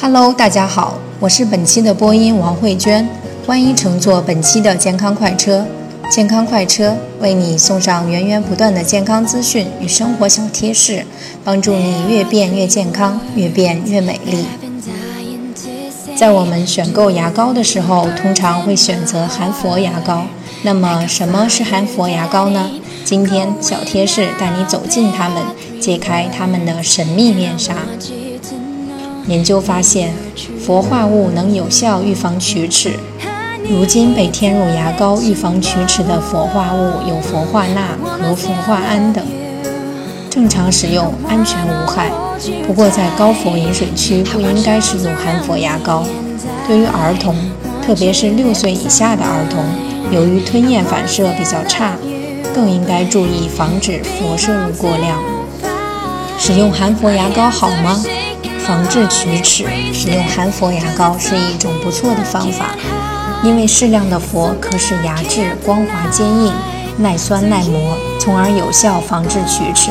Hello，大家好，我是本期的播音王慧娟，欢迎乘坐本期的健康快车。健康快车为你送上源源不断的健康资讯与生活小贴士，帮助你越变越健康，越变越美丽。在我们选购牙膏的时候，通常会选择含氟牙膏。那么，什么是含氟牙膏呢？今天小贴士带你走进它们，揭开它们的神秘面纱。研究发现，氟化物能有效预防龋齿。如今被添入牙膏预防龋齿的氟化物有氟化钠和氟化铵等，正常使用安全无害。不过在高氟饮水区不应该使用含氟牙膏。对于儿童，特别是六岁以下的儿童，由于吞咽反射比较差，更应该注意防止氟摄入过量。使用含氟牙膏好吗？防治龋齿，使用含氟牙膏是一种不错的方法，因为适量的氟可使牙质光滑坚硬、耐酸耐磨，从而有效防治龋齿。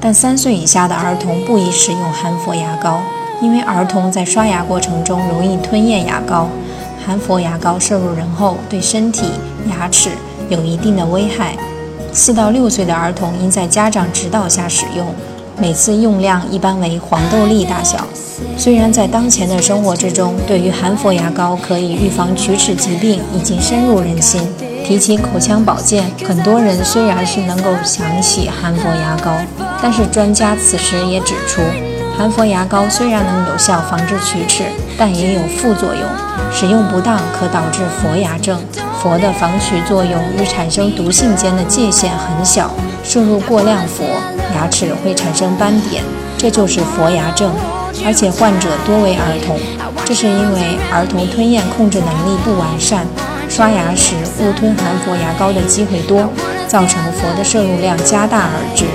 但三岁以下的儿童不宜使用含氟牙膏，因为儿童在刷牙过程中容易吞咽牙膏，含氟牙膏摄入人后对身体、牙齿有一定的危害。四到六岁的儿童应在家长指导下使用。每次用量一般为黄豆粒大小。虽然在当前的生活之中，对于含氟牙膏可以预防龋齿疾病已经深入人心。提起口腔保健，很多人虽然是能够想起含氟牙膏，但是专家此时也指出，含氟牙膏虽然能有效防治龋齿，但也有副作用，使用不当可导致氟牙症。氟的防龋作用与产生毒性间的界限很小，摄入过量氟。牙齿会产生斑点，这就是氟牙症，而且患者多为儿童。这是因为儿童吞咽控制能力不完善，刷牙时误吞含氟牙膏的机会多，造成氟的摄入量加大而致。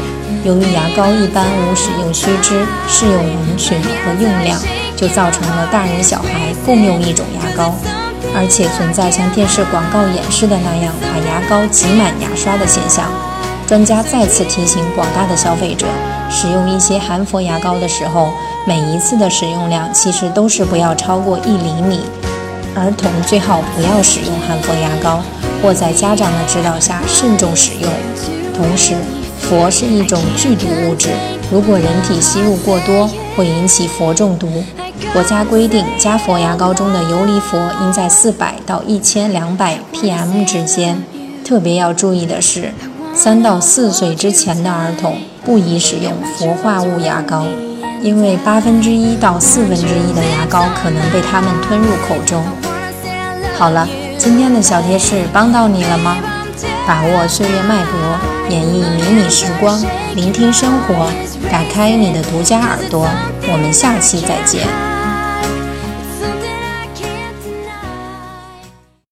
由于牙膏一般无使用须知、适用人群和用量，就造成了大人小孩共用一种牙膏，而且存在像电视广告演示的那样把牙膏挤满牙刷的现象。专家再次提醒广大的消费者，使用一些含氟牙膏的时候，每一次的使用量其实都是不要超过一厘米。儿童最好不要使用含氟牙膏，或在家长的指导下慎重使用。同时，氟是一种剧毒物质，如果人体吸入过多，会引起氟中毒。国家规定，加氟牙膏中的游离氟应在四百到一千两百 ppm 之间。特别要注意的是。三到四岁之前的儿童不宜使用氟化物牙膏，因为八分之一到四分之一的牙膏可能被他们吞入口中。好了，今天的小贴士帮到你了吗？把握岁月脉搏，演绎迷你时光，聆听生活，打开你的独家耳朵。我们下期再见。